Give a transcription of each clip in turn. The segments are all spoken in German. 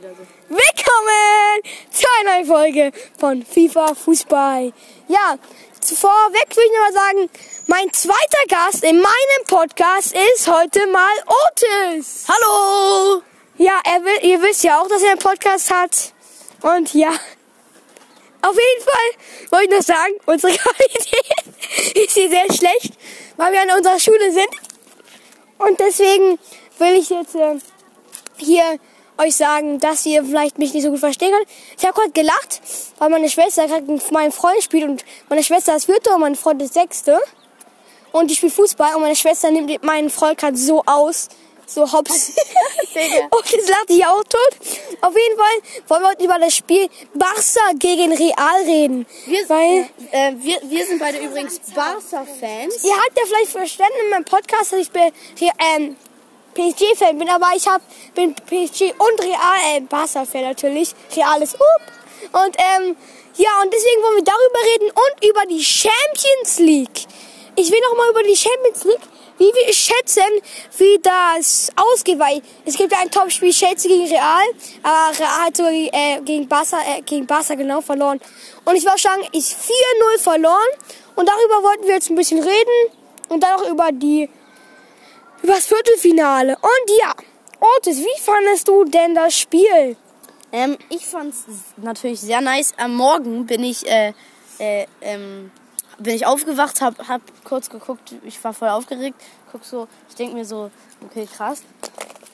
Willkommen zu einer neuen Folge von FIFA Fußball. Ja, vorweg will ich nur mal sagen, mein zweiter Gast in meinem Podcast ist heute mal Otis. Hallo! Ja, er will, ihr wisst ja auch, dass er einen Podcast hat. Und ja, auf jeden Fall wollte ich noch sagen, unsere Qualität ist hier sehr schlecht, weil wir an unserer Schule sind. Und deswegen will ich jetzt äh, hier euch sagen, dass ihr vielleicht mich nicht so gut verstehen könnt. Ich habe gerade gelacht, weil meine Schwester gerade mit meinem Freund spielt und meine Schwester ist Vierte und mein Freund ist Sechste. Und ich spiele Fußball und meine Schwester nimmt meinen Freund gerade so aus, so hops. und jetzt lacht die auch tot. Auf jeden Fall wollen wir heute über das Spiel Barca gegen Real reden. Wir, weil äh, wir, wir sind beide übrigens Barca-Fans. ihr habt ja vielleicht verstanden in meinem Podcast, dass ich bei ähm, PSG-Fan bin, aber ich hab, bin PSG und Real, äh, Barca-Fan natürlich. Real ist up. Und ähm, ja, und deswegen wollen wir darüber reden und über die Champions League. Ich will noch mal über die Champions League, wie wir schätzen, wie das ausgeht, weil es gibt ja ein Topspiel Chelsea gegen Real, aber Real hat sogar äh, gegen Barca, äh, gegen Barca genau verloren. Und ich würde sagen, ist 4-0 verloren und darüber wollten wir jetzt ein bisschen reden und dann auch über die über das Viertelfinale. Und ja, Otis, wie fandest du denn das Spiel? Ähm, ich fand's natürlich sehr nice. Am Morgen bin ich, äh, äh, ähm, bin ich aufgewacht, hab, hab kurz geguckt, ich war voll aufgeregt, guck so, ich denk mir so, okay, krass.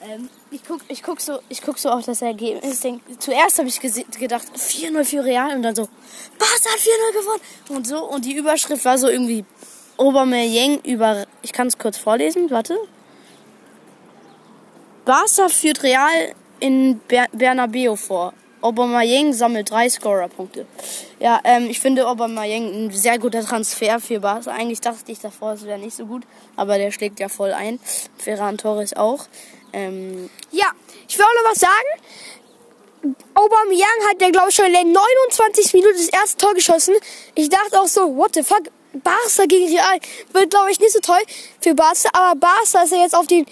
Ähm, ich guck, ich guck so, ich guck so auf das Ergebnis. Denk, zuerst habe ich gedacht 4-0 für Real und dann so, Barca hat 4-0 gewonnen und so und die Überschrift war so irgendwie Aubameyang über, ich kann es kurz vorlesen, warte. Barca führt Real in Ber Bernabeu vor. Aubameyang sammelt drei Scorerpunkte. Ja, ähm, ich finde Aubameyang ein sehr guter Transfer für Barca. Eigentlich dachte ich davor, es wäre nicht so gut, aber der schlägt ja voll ein. Ferran Torres auch. Ähm, Ja, ich will auch noch was sagen. Aubameyang hat ja, glaube ich, schon in der 29. Minute das erste Tor geschossen. Ich dachte auch so, what the fuck, Barca gegen Real wird, glaube ich, nicht so toll für Barca. Aber Barca ist ja jetzt auf den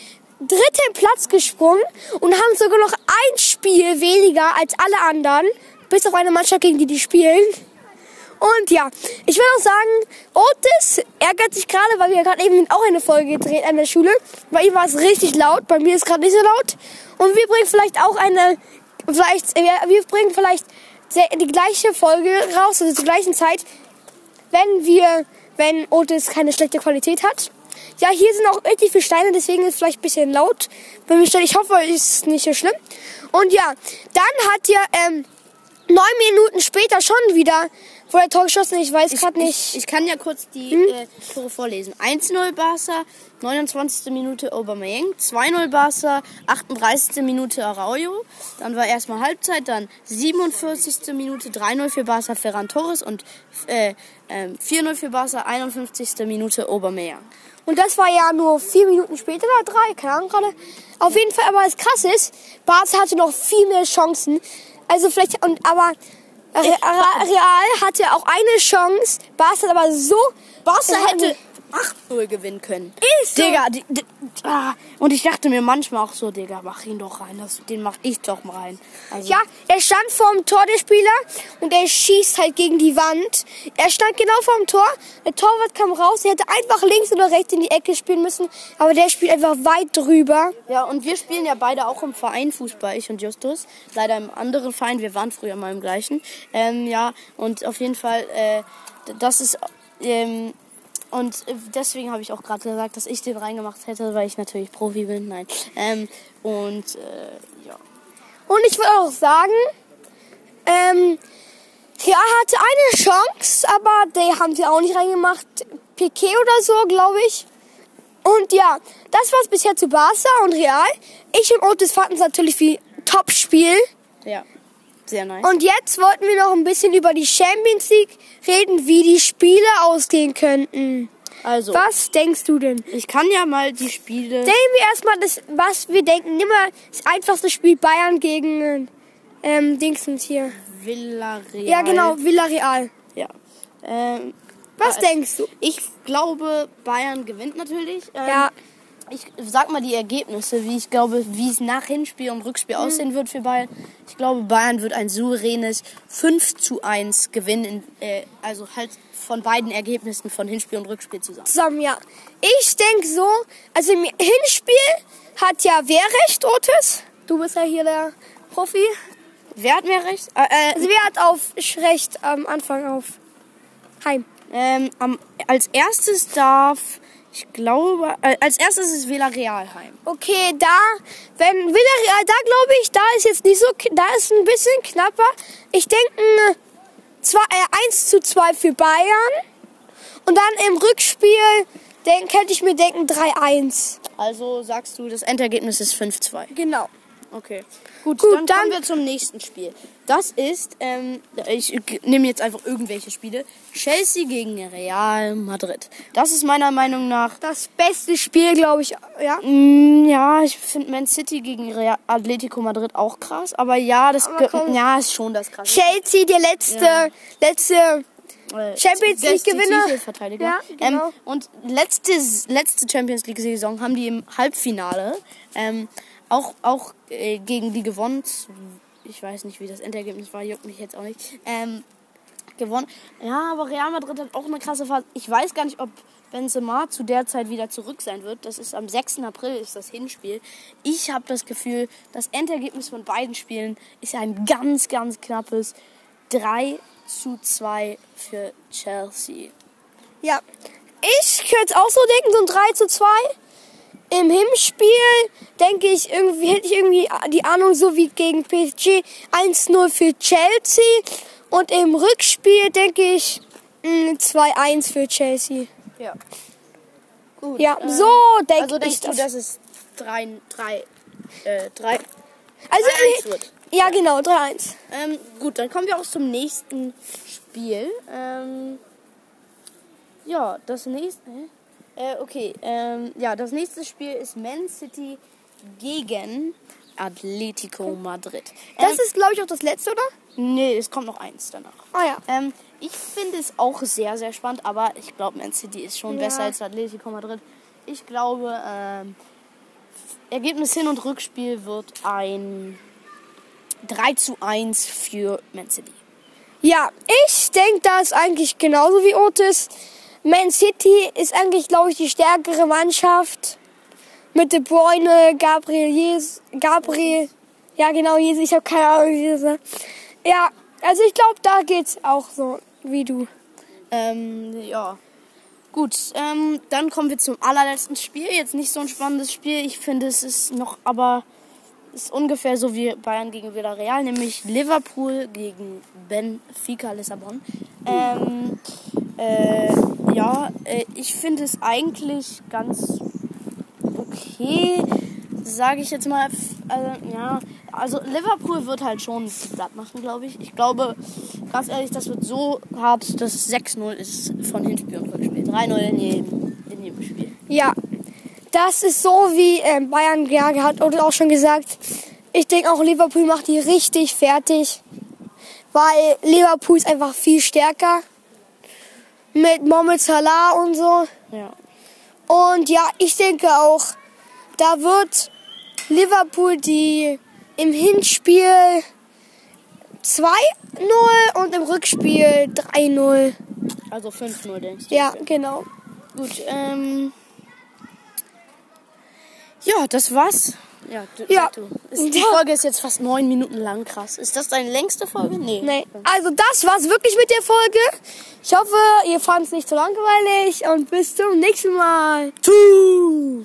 dritten Platz gesprungen und haben sogar noch ein Spiel weniger als alle anderen. Bis auf eine Mannschaft, gegen die die spielen. Und ja, ich will auch sagen, Otis ärgert sich gerade, weil wir gerade eben auch eine Folge gedreht an der Schule. Bei ihm war es richtig laut, bei mir ist gerade nicht so laut. Und wir bringen vielleicht auch eine, vielleicht, äh, wir, bringen vielleicht die gleiche Folge raus, also zur gleichen Zeit, wenn wir, wenn Otis keine schlechte Qualität hat. Ja, hier sind auch richtig viele Steine, deswegen ist es vielleicht ein bisschen laut. Bei mir ich hoffe, es ist nicht so schlimm. Und ja, dann hat ja, ähm, neun Minuten später schon wieder vor der Tor geschossen. Ich weiß gerade nicht. Ich, ich kann ja kurz die Hm? äh, Tore vorlesen. 1-0 Barca, 29. Minute Aubameyang, 2-0 Barca, 38. Minute Araujo. Dann war erstmal Halbzeit, dann 47. Minute 3-0 für Barca Ferran Torres und äh, ähm, 4-0 für Barca, 51. Minute Aubameyang. Und das war ja nur vier Minuten später oder drei, keine Ahnung gerade. Auf jeden Fall, aber das krasse ist, Barca hatte noch viel mehr Chancen. Also vielleicht, und aber Re- Re- Real hatte auch eine Chance. Barca hat aber so. Barca hätte 8-0 gewinnen können. Ist so. Digga, die, die, ah, und ich dachte mir manchmal auch so, Digga, mach ihn doch rein, das, den mach ich doch mal rein. Also, Ja, er stand vorm Tor der Spieler und er schießt halt gegen die Wand. Er stand genau vorm Tor. Der Torwart kam raus. Er hätte einfach links oder rechts in die Ecke spielen müssen. Aber der spielt einfach weit drüber. Ja, und wir spielen ja beide auch im Verein Fußball, ich und Justus. Leider im anderen Verein, wir waren früher mal im gleichen. Ähm, ja, und auf jeden Fall, äh, das ist, ähm, und äh, deswegen habe ich auch gerade gesagt, dass ich den reingemacht hätte, weil ich natürlich Profi bin. Nein. Ähm, und, äh, ja. Und ich will auch sagen, ähm, Real hatte eine Chance, aber die haben sie auch nicht reingemacht. Piquet oder so, glaube ich. Und ja, das war's bisher zu Barca und Real. Ich und Otis fanden es natürlich wie Top-Spiel. Ja, sehr nice. Und jetzt wollten wir noch ein bisschen über die Champions League reden, wie die Spiele ausgehen könnten. also, Was denkst du denn? ich kann ja mal die Spiele. Nehmen wir erstmal das, was wir denken. Nimm mal das einfachste Spiel Bayern gegen ähm, Dingsens hier. Villarreal. Ja, genau, Villarreal. Ja. Ähm, Was äh, denkst du? Ich glaube, Bayern gewinnt natürlich. Ähm, Ja. Ich sag mal die Ergebnisse, wie ich glaube, wie es nach Hinspiel und Rückspiel Mhm. aussehen wird für Bayern. Ich glaube, Bayern wird ein souveränes 5 zu 1 gewinnen, in, äh, also halt von beiden Ergebnissen von Hinspiel und Rückspiel zusammen. Zusammen, ja. Ich denke so, also im Hinspiel hat ja wer recht, Otis? Du bist ja hier der Profi. Wer hat mehr recht? Äh, Also äh, wer hat auf recht am Anfang auf Heim? ähm, am, als erstes darf, ich glaube, äh, als erstes ist Villarreal heim. Okay, da, wenn Villarreal, da glaube ich, da ist jetzt nicht so, da ist ein bisschen knapper. Ich denke, zwei- äh, 1 zu 2 für Bayern. Und dann im Rückspiel, denk, könnte ich mir denken 3-1. Also sagst du, das Endergebnis ist 5-2. Genau. Okay. Gut, Gut, dann, dann- kommen wir zum nächsten Spiel. Das ist, ähm, ich nehme jetzt einfach irgendwelche Spiele. Chelsea gegen Real Madrid. Das ist meiner Meinung nach, Das beste Spiel, glaube ich, ja. mm, ja, ich finde Man City gegen Real Atletico Madrid auch krass. Aber ja, das, Aber komm. ja, ist schon das krasse. Chelsea, der letzte, Ja. letzte, Äh, Champions League-Gewinner. Titelverteidiger. Ja, genau. ähm, und letzte, letzte Champions League-Saison haben die im Halbfinale ähm, auch, auch äh, gegen die gewonnen. Ich weiß nicht, wie das Endergebnis war, juckt mich jetzt auch nicht. Ähm, gewonnen. Ja, aber Real Madrid hat auch eine krasse Phase. Ich weiß gar nicht, ob Benzema zu der Zeit wieder zurück sein wird. Das ist am 6. April ist das Hinspiel. Ich habe das Gefühl, das Endergebnis von beiden Spielen ist ein ganz, ganz knappes 3 zu 2 für Chelsea. ja. Ich könnte auch so denken, so ein 3 zu 2. Im Hinspiel denke ich irgendwie, hätte ich irgendwie die Ahnung, so wie gegen PSG 1-0 für Chelsea. Und im Rückspiel denke ich mm, 2-1 für Chelsea. Ja. Gut. Ja, ähm, so denke Also ich denkst du, das. dass es 3, 3, äh, 3, Also, 3-1 wird? ja, genau, 3-1. Ähm, gut, dann kommen wir auch zum nächsten Spiel. Ähm, ja, das nächste. hä? Äh, okay, ähm, ja, das nächste Spiel ist Man City gegen Atletico Madrid. Das ähm, ist, glaube ich, auch das letzte, oder? nee, es kommt noch eins danach. Ah ja. Ähm, ich finde es auch sehr, sehr spannend, aber ich glaube, Man City ist schon Ja. besser als Atletico Madrid. Ich glaube, ähm, Ergebnis Hin- und Rückspiel wird ein 3 zu 1 für Man City. Ja, ich denke das eigentlich genauso wie Otis. Man City ist eigentlich, glaube ich, die stärkere Mannschaft. Mit De Bruyne, Gabriel Jesus, Gabriel, ja genau, Jesus, ich habe keine Ahnung, wie das. Ja, also ich glaube, da geht's auch so wie du. Ähm, ja. Gut, ähm, dann kommen wir zum allerletzten Spiel. Jetzt nicht so ein spannendes Spiel. Ich finde, es ist noch, aber ist ungefähr so wie Bayern gegen Villarreal, nämlich Liverpool gegen Benfica Lissabon. Ähm, äh, ja, äh, ich finde es eigentlich ganz okay, sage ich jetzt mal. Also, ja, also Liverpool wird halt schon platt machen, glaube ich. Ich glaube, ganz ehrlich, das wird so hart, dass es 6-0 ist von Hinspiel und Rückspiel. 3-0 in jedem, in jedem Spiel. Ja, das ist so wie ähm, Bayern ja, hat oder auch schon gesagt. Ich denke auch Liverpool macht die richtig fertig, weil Liverpool ist einfach viel stärker mit Mohamed Salah und so. Ja. Und ja, ich denke auch, da wird Liverpool die im Hinspiel 2-0 und im Rückspiel 3-0. Also 5-0, denkst du? Ja, genau. Gut, ähm. Ja, das war's. Ja, du, Ja. du. Ist, die. Folge ist jetzt fast neun Minuten lang, krass. Ist das deine längste Folge? Nee. Nee. Also das war's wirklich mit der Folge. Ich hoffe, ihr fandt es nicht so langweilig und bis zum nächsten Mal. Tschüss.